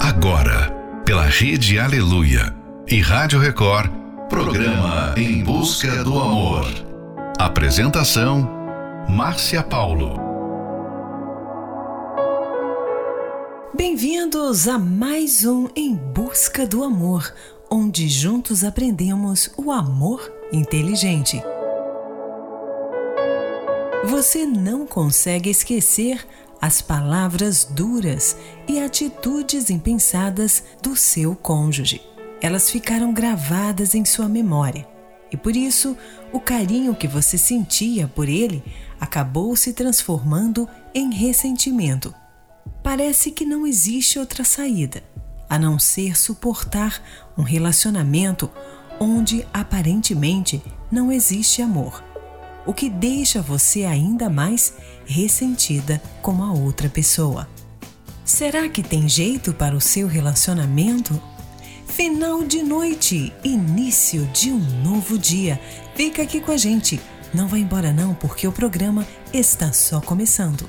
Agora, pela Rede Aleluia e Rádio Record, programa Em Busca do Amor. Apresentação: Márcia Paulo. Bem-vindos a mais um Em Busca do Amor, onde juntos aprendemos o amor inteligente. Você não consegue esquecer as palavras duras e atitudes impensadas do seu cônjuge. Elas ficaram gravadas em sua memória e por isso o carinho que você sentia por ele acabou se transformando em ressentimento. Parece que não existe outra saída a não ser suportar um relacionamento onde aparentemente não existe amor o que deixa você ainda mais ressentida com a outra pessoa. Será que tem jeito para o seu relacionamento? Final de noite, início de um novo dia. Fica aqui com a gente. Não vá embora não, porque o programa está só começando.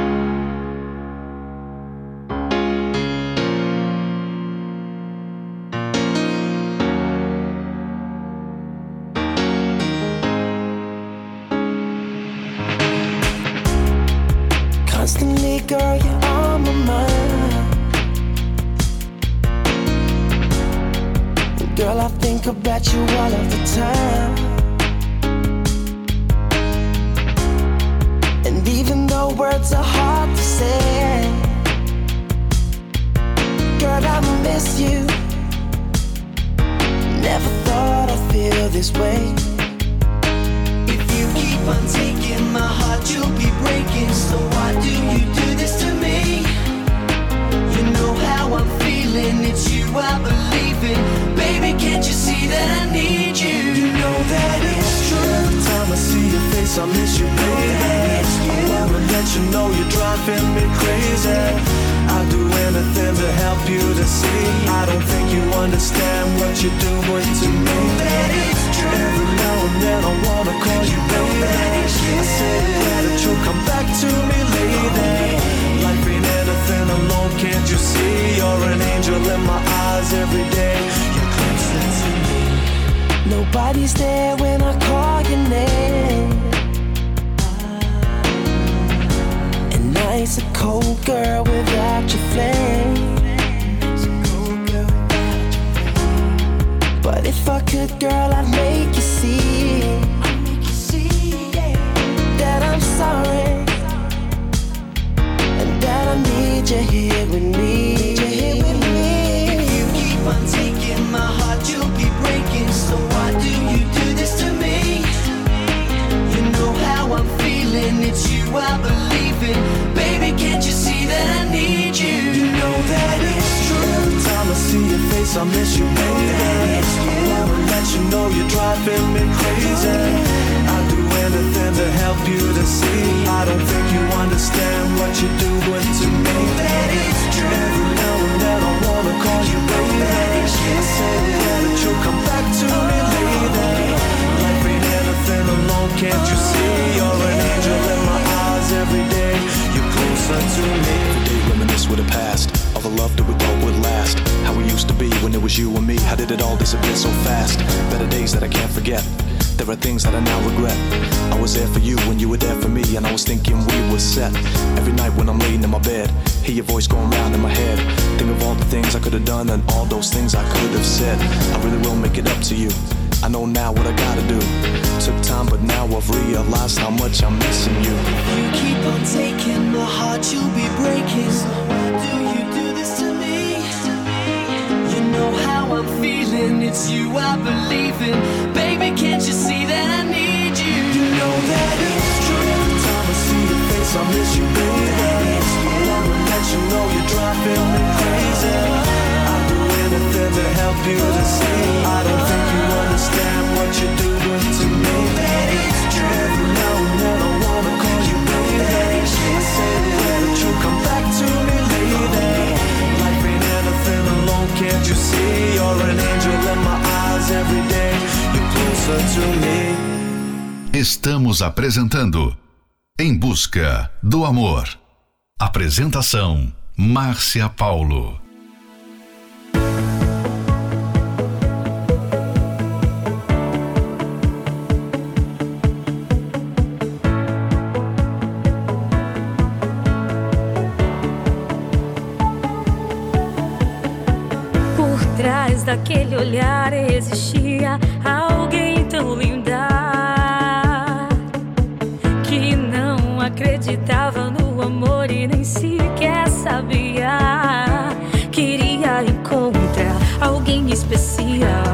girl, you're on when I call your name. And a cold girl without your flame. But if I could, girl, I'd make you see that I'm sorry and that I need you here with me. If you keep on taking my heart, you'll be breaking. So why do you feeling, it's you I believe in. Baby, can't you see that I need you? You know that it's true. Every time I see your face, I miss you, baby. I wanna let you know you're driving me crazy. I'll do anything to help you to see. I don't think you understand what you're doing to me. That it's true. Every now and then I wanna call you baby. I say that you'll come back to me, lady. Anything alone, can't you see? You're an angel in my eyes every day. You're closer to me. Every day reminisce with the past. All the love that we thought would last. How we used to be when it was you and me. How did it all disappear so fast? Better days that I can't forget. There are things that I now regret. I was there for you when you were there for me And I was thinking we were set. Every night when I'm laying in my bed Hear your voice going round in my head. Think of all the things I could have done And all those things I could have said. I really will make it up to you I know now what I gotta do Took time but now I've realized how much I'm missing you You keep on taking my heart, you'll be breaking. So why do you do this to me? You know how I'm feeling, it's you I believe in. Baby, can't you see that I need you? You know that it's true. Every time I see your face, I miss you, baby. I wanna let you know you're driving me crazy. Anything to help you to see. I don't think you understand what you're doing to me. Every now and then I wanna call you baby. I say that you'll come back to me, lady. Life ain't anything alone, can't you see? You're an angel in my eyes every day. You're closer to me. Estamos apresentando Em Busca do Amor. Apresentação: Márcia Paulo. see us.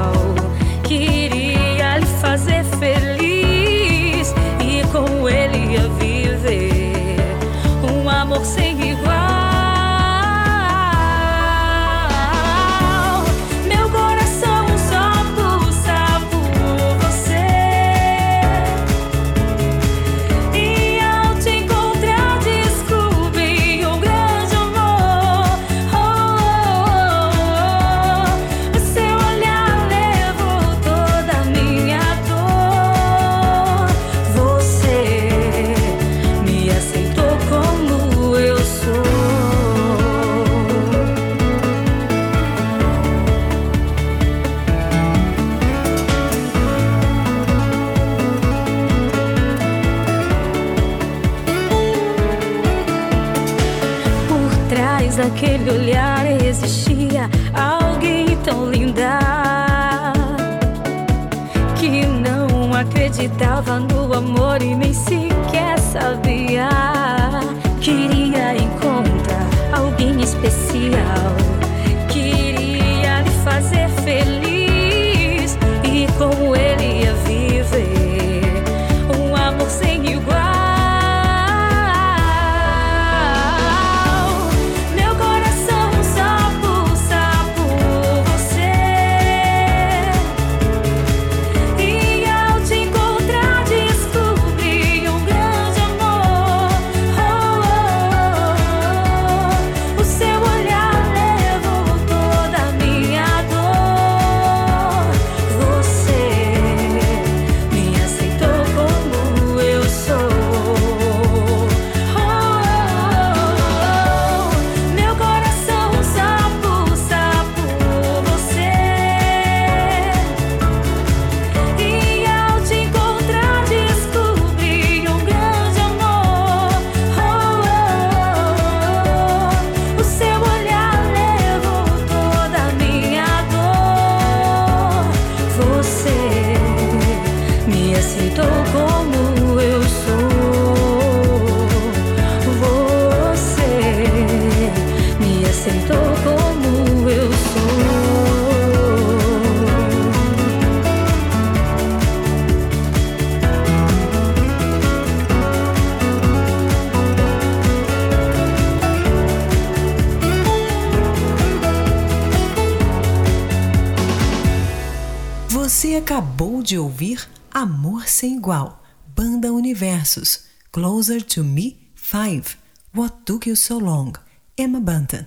De ouvir Amor Sem Igual, Banda Universos, Closer to Me 5, What Took You So Long, Emma Bunton.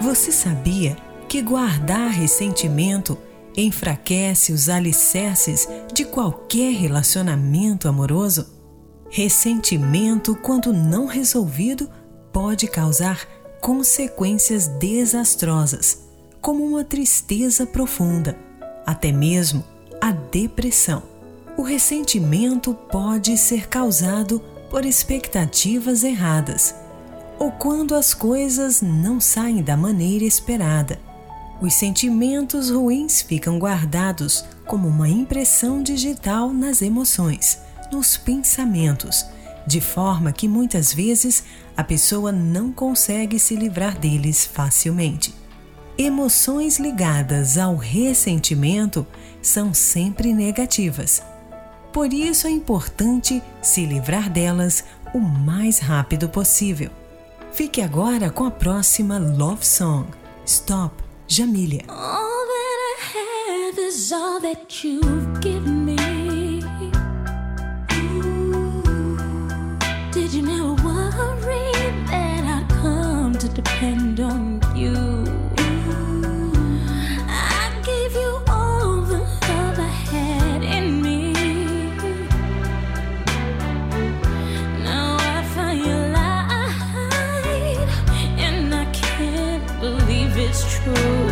Você sabia que guardar ressentimento enfraquece os alicerces de qualquer relacionamento amoroso? Ressentimento, quando não resolvido, pode causar consequências desastrosas, como uma tristeza profunda, até mesmo a depressão. O ressentimento pode ser causado por expectativas erradas ou quando as coisas não saem da maneira esperada. Os sentimentos ruins ficam guardados como uma impressão digital nas emoções, nos pensamentos, de forma que muitas vezes a pessoa não consegue se livrar deles facilmente. Emoções ligadas ao ressentimento são sempre negativas. Por isso é importante se livrar delas o mais rápido possível. Fique agora com a próxima Love Song, Stop, Jamília. All that I have is all that you've given depend on you? I gave you all the love I had in me. Now I find you lied, and I can't believe it's true.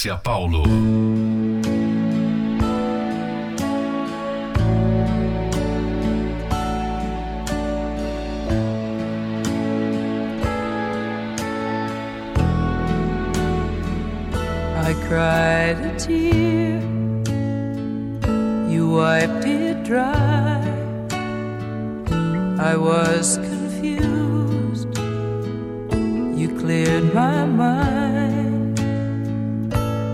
Márcia Paulo. I cried a tear, you wiped it dry. I was confused, you cleared my mind.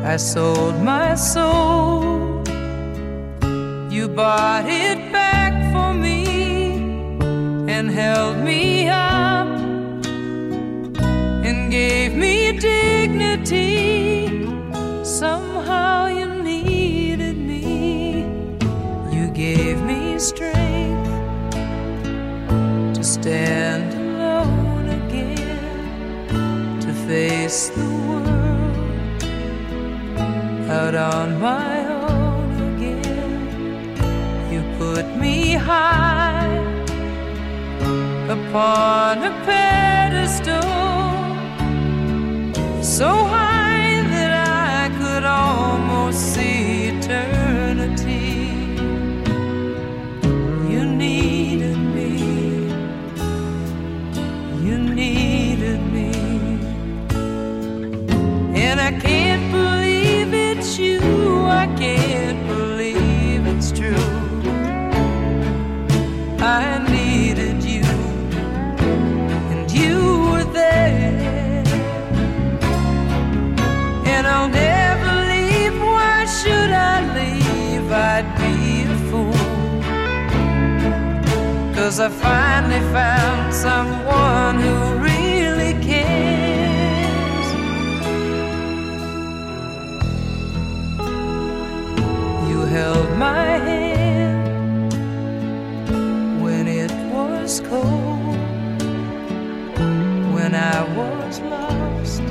I sold my soul, you bought it back for me and held me up and gave me dignity. Somehow you needed me. You gave me strength to stand alone again, to face the out on my own again. You put me high upon a pedestal so high that I could almost see eternity. Cause I finally found someone who really cares. You held my hand when it was cold, when I was lost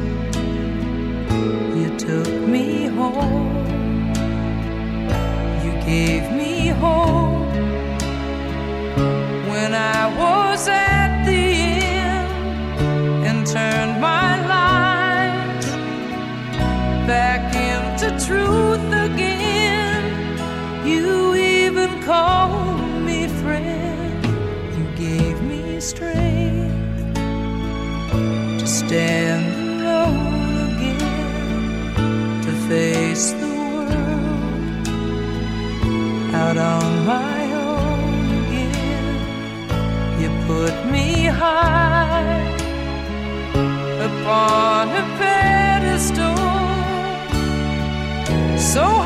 you took me home. You gave me hope I was at the end and turned my life back into truth again. You even called me friend. You gave me strength to stand put me high upon a pedestal, so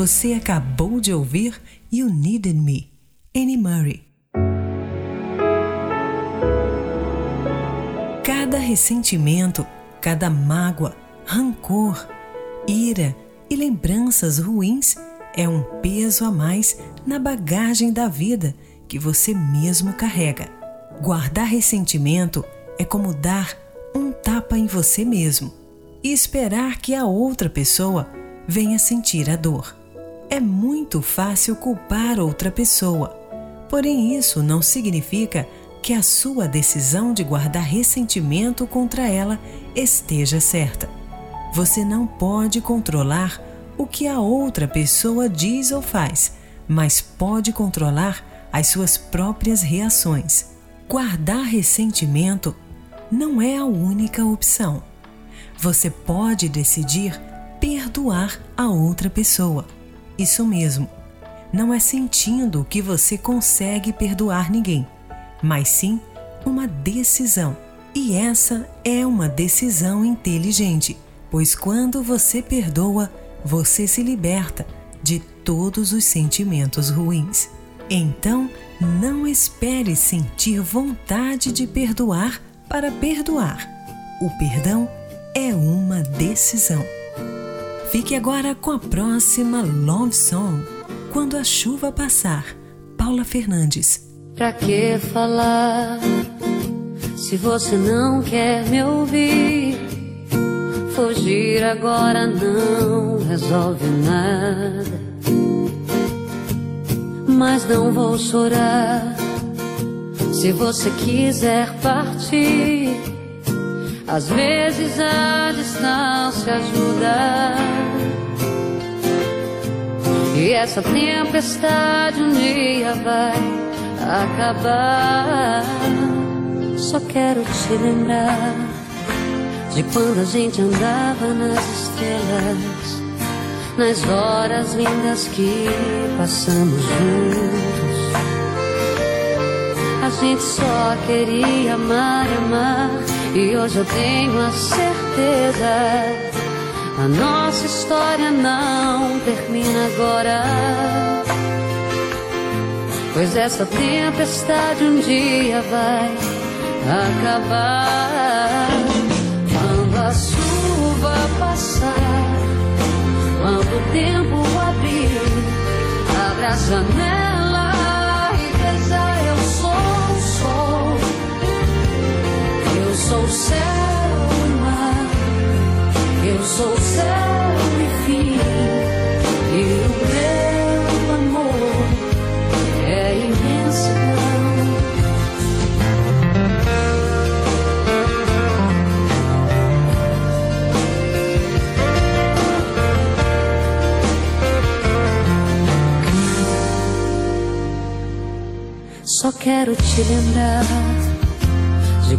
Você acabou de ouvir You Needed Me, Annie Murray. Cada ressentimento, cada mágoa, rancor, ira e lembranças ruins é um peso a mais na bagagem da vida que você mesmo carrega. Guardar ressentimento é como dar um tapa em você mesmo e esperar que a outra pessoa venha sentir a dor. É muito fácil culpar outra pessoa, porém isso não significa que a sua decisão de guardar ressentimento contra ela esteja certa. Você não pode controlar o que a outra pessoa diz ou faz, mas pode controlar as suas próprias reações. Guardar ressentimento não é a única opção. Você pode decidir perdoar a outra pessoa. Isso mesmo. Não é sentindo que você consegue perdoar ninguém, mas sim uma decisão. E essa é uma decisão inteligente, pois quando você perdoa, você se liberta de todos os sentimentos ruins. Então, não espere sentir vontade de perdoar para perdoar. O perdão é uma decisão. Fique agora com a próxima Love Song, Quando a Chuva Passar, Paula Fernandes. Pra que falar se você não quer me ouvir? Fugir agora não resolve nada. Mas não vou chorar se você quiser partir. Às vezes a distância ajuda. E essa tempestade um dia vai acabar. Só quero te lembrar de quando a gente andava nas estrelas, nas horas lindas que passamos juntos. A gente só queria amar e amar, e hoje eu tenho a certeza. A nossa história não termina agora. Pois essa tempestade um dia vai acabar. Quando a chuva passar, quando o tempo abrir, abra a janela sou céu e mar, eu sou céu e fim. E o meu amor é imensidão. Só quero te lembrar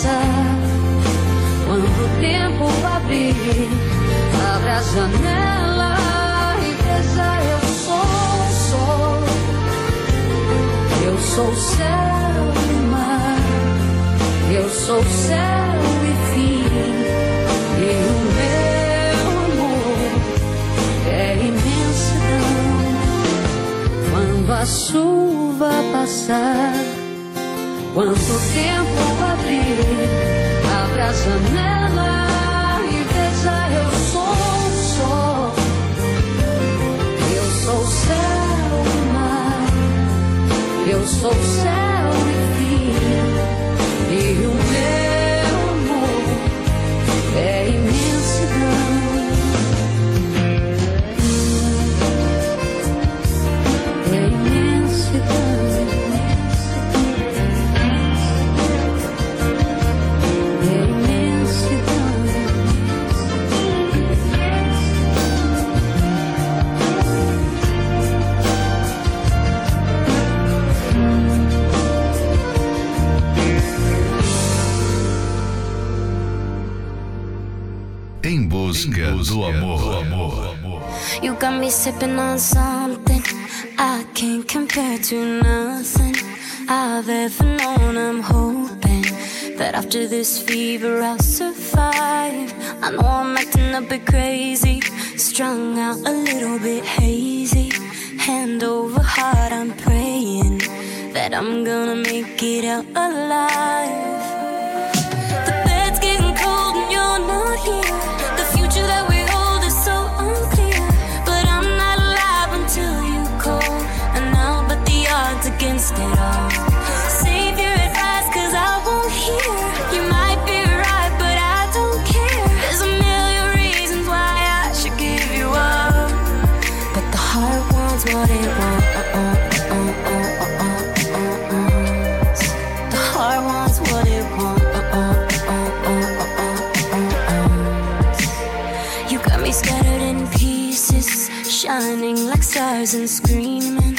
Passar, quando o tempo abrir, abra a janela e veja eu sou o sol. Eu sou céu e mar, eu sou céu e fim. E o meu amor é imensidão. Quando a chuva passar, quando o tempo abrir, abra a janela e veja eu sou o sol. Eu sou o céu e mar, eu sou o céu busca do amor. You got me sipping on something I can't compare to nothing I've ever known. I'm hoping that after this fever I'll survive. I know I'm acting a bit crazy, strung out a little bit hazy. Hand over heart, I'm praying that I'm gonna make it out alive. And screaming,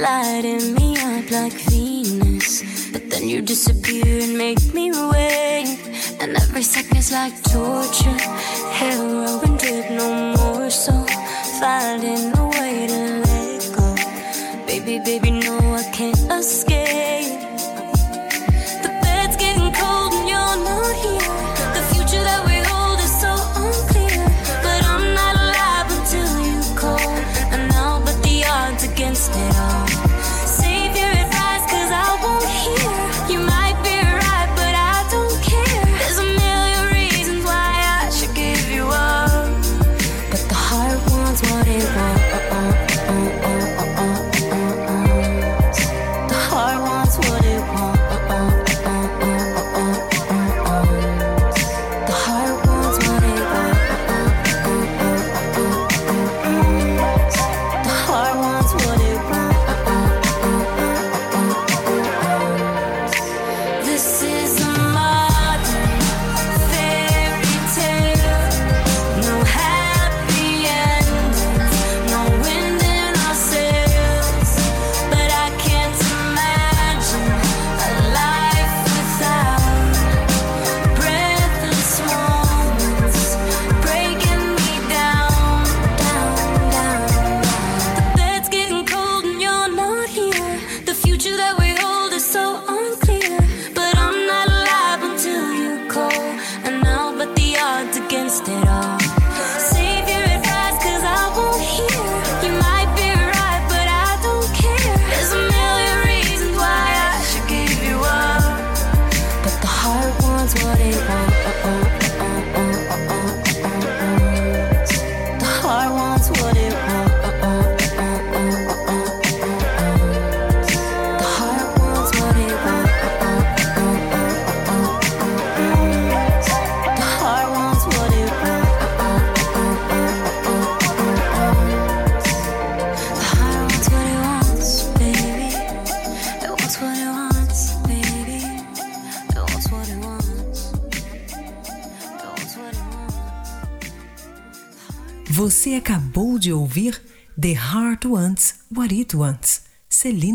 lighting me up like Venus. But then you disappear and make me wait. And every second's like torture, heroin drip, no more so. Finding a way to let go. Baby, baby,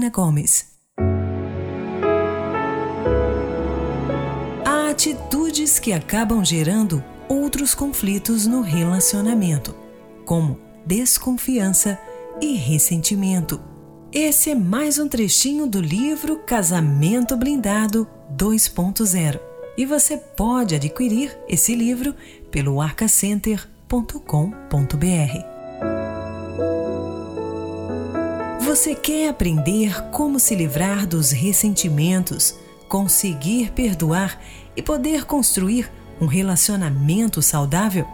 Gomes. Há atitudes que acabam gerando outros conflitos no relacionamento, como desconfiança e ressentimento. Esse é mais um trechinho do livro Casamento Blindado 2.0 e você pode adquirir esse livro pelo arcacenter.com.br. Você quer aprender como se livrar dos ressentimentos, conseguir perdoar e poder construir um relacionamento saudável?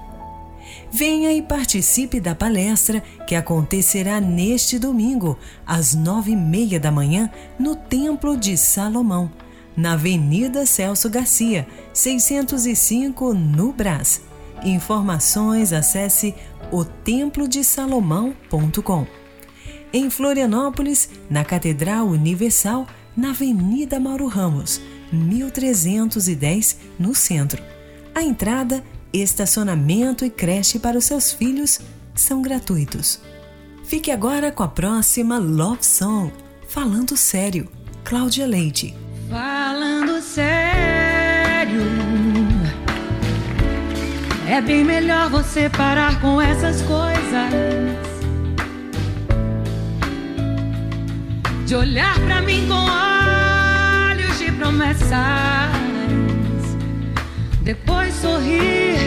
Venha e participe da palestra que acontecerá neste domingo, às nove e meia da manhã, no Templo de Salomão, na Avenida Celso Garcia, 605, no Brás. Informações acesse otemplodesalomão.com. Em Florianópolis, na Catedral Universal, na Avenida Mauro Ramos, 1310, no centro. A entrada, estacionamento e creche para os seus filhos são gratuitos. Fique agora com a próxima Love Song, Falando Sério, Cláudia Leite. Falando sério, é bem melhor você parar com essas coisas. De olhar pra mim com olhos de promessas, depois sorrir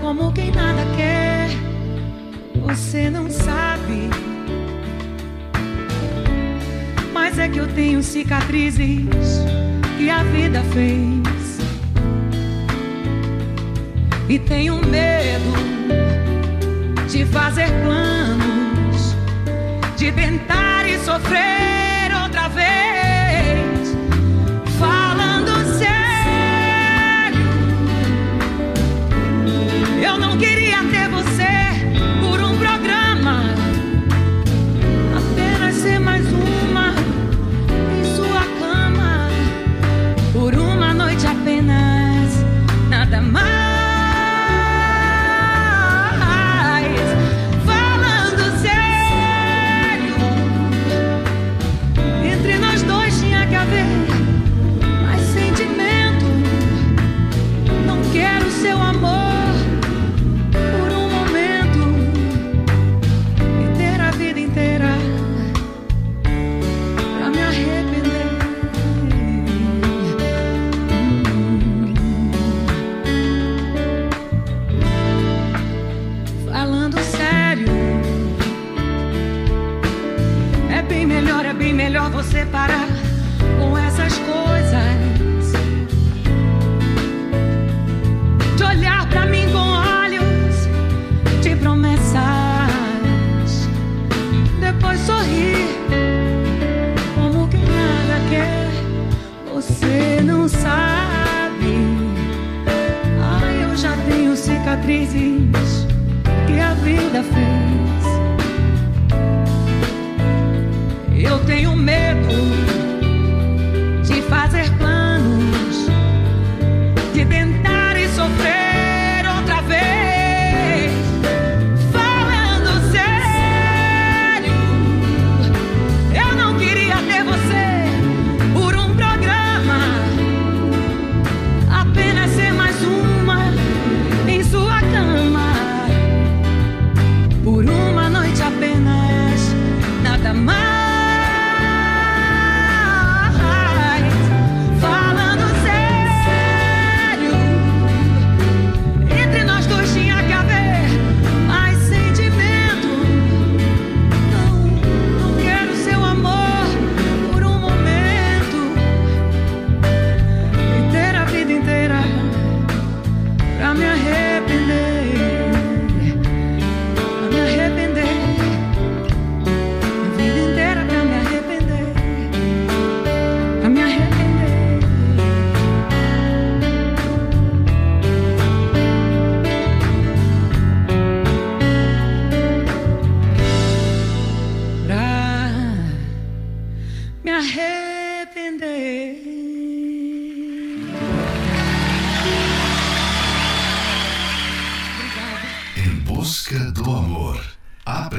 como quem nada quer. Você não sabe. Mas é que eu tenho cicatrizes que a vida fez. E tenho medo de fazer planos, tentar e sofrer outra vez.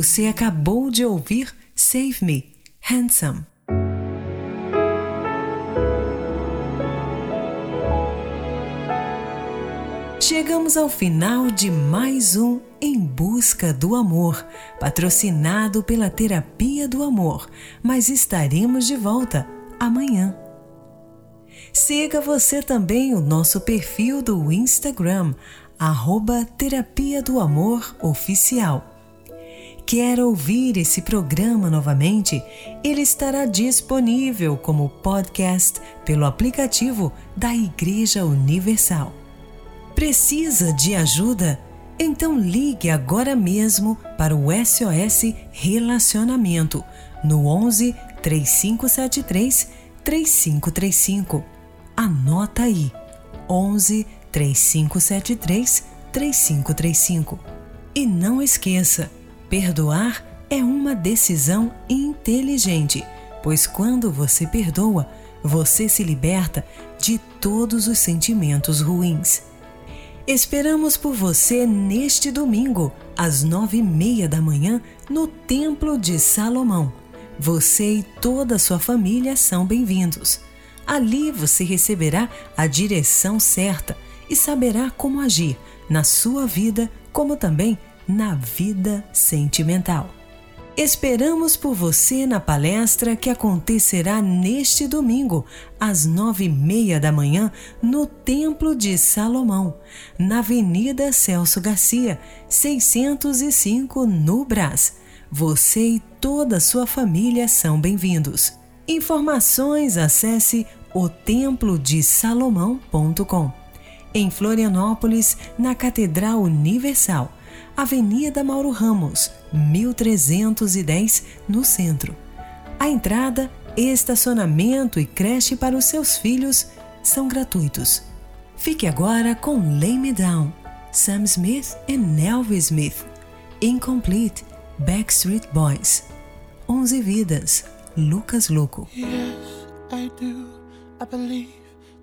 Você acabou de ouvir Save Me, Handsome. Chegamos ao final de mais um Em Busca do Amor, patrocinado pela Terapia do Amor, mas estaremos de volta amanhã. Siga você também o nosso perfil do Instagram, arroba Terapia do Amor Oficial. Quer ouvir esse programa novamente? Ele estará disponível como podcast pelo aplicativo da Igreja Universal. Precisa de ajuda? Então ligue agora mesmo para o SOS Relacionamento no 11 3573 3535. Anota aí: 11 3573 3535. E não esqueça, perdoar é uma decisão inteligente, pois quando você perdoa, você se liberta de todos os sentimentos ruins. Esperamos por você neste domingo, às nove e meia da manhã, no Templo de Salomão. Você e toda a sua família são bem-vindos. Ali você receberá a direção certa e saberá como agir na sua vida, como também na vida sentimental. Esperamos por você na palestra que acontecerá neste domingo, às nove e meia da manhã, no Templo de Salomão, na Avenida Celso Garcia, 605, no Brás. Você e toda a sua família são bem-vindos. Informações acesse otemplodesalomão.com. Em Florianópolis, na Catedral Universal, Avenida Mauro Ramos, 1310, no centro. A entrada, estacionamento e creche para os seus filhos são gratuitos. Fique agora com Lay Me Down, Sam Smith e Elvis Smith. Incomplete, Backstreet Boys. 11 Vidas, Lucas Luco. Yes, I do. I believe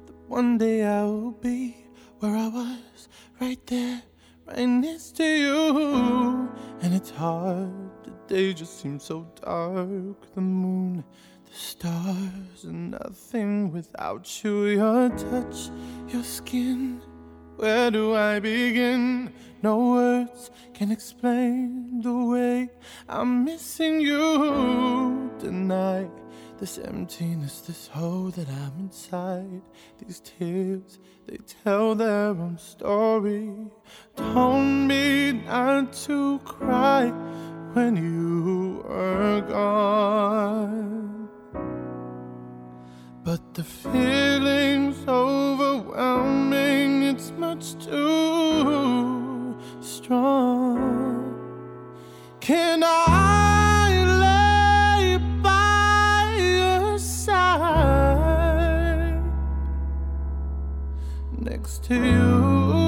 that one day I will be where I was, right there, right next to you. And it's hard, the day just seems so dark. The moon, the stars, and nothing without you. Your touch, your skin. Where do I begin? No words can explain the way I'm missing you tonight. This emptiness, this hole that I'm inside. These tears, they tell their own story. Told me not to cry when you were gone. But the feeling's overwhelming, it's much too strong. Can I next to you?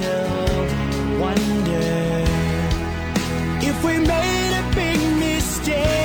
Still wonder if we made a big mistake.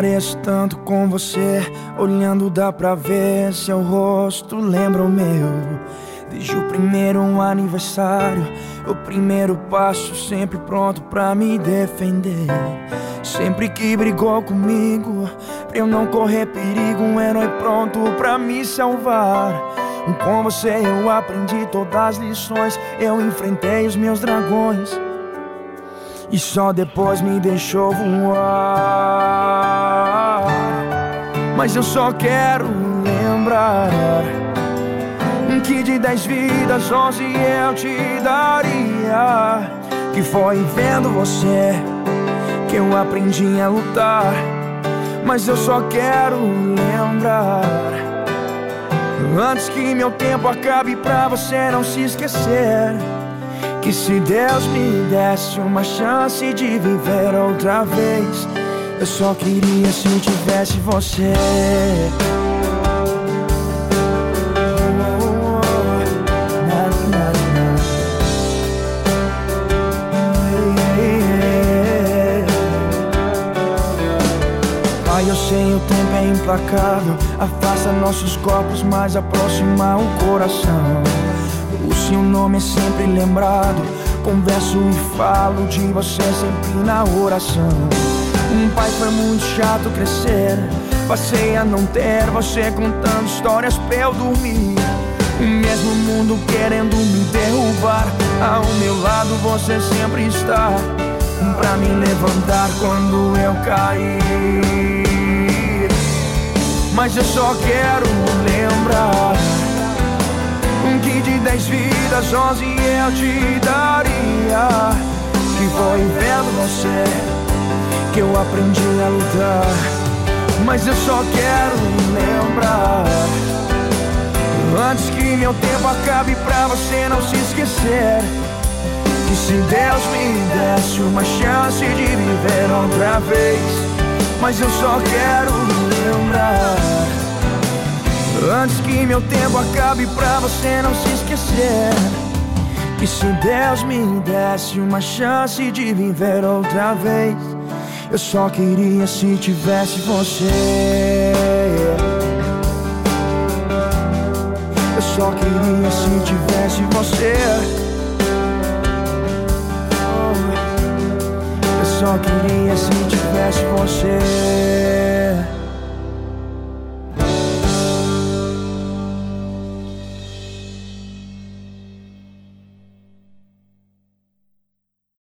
Pareço tanto com você, olhando dá pra ver seu rosto lembra o meu. Desde o primeiro aniversário, o primeiro passo sempre pronto pra me defender. Sempre que brigou comigo, pra eu não correr perigo, um herói pronto pra me salvar. Com você eu aprendi todas as lições, eu enfrentei os meus dragões. E só depois me deixou voar. Mas eu só quero lembrar que de dez vidas, onze eu te daria. Que foi vendo você que eu aprendi a lutar. Mas eu só quero lembrar. Antes que meu tempo acabe pra você não se esquecer. Que se Deus me desse uma chance de viver outra vez, eu só queria se eu tivesse você. Eu sei o tempo é implacável. Afasta nossos corpos, mas aproxima o coração. O seu nome é sempre lembrado. Converso e falo de você sempre na oração Um pai foi muito chato crescer. Passei a não ter você contando histórias pra eu dormir. O mesmo mundo querendo me derrubar Ao meu lado você sempre está. Pra me levantar quando eu cair. Mas eu só quero lembrar Que de dez vidas, onze eu te daria. Que foi vendo você Que eu aprendi a lutar Mas eu só quero lembrar Antes que meu tempo acabe pra você não se esquecer que se Deus me desse uma chance de viver outra vez, mas eu só quero lembrar. Antes que meu tempo acabe pra você não se esquecer. Que se Deus me desse uma chance de viver outra vez, Eu só queria se tivesse você. Eu só queria se tivesse você. Eu só queria se tivesse você.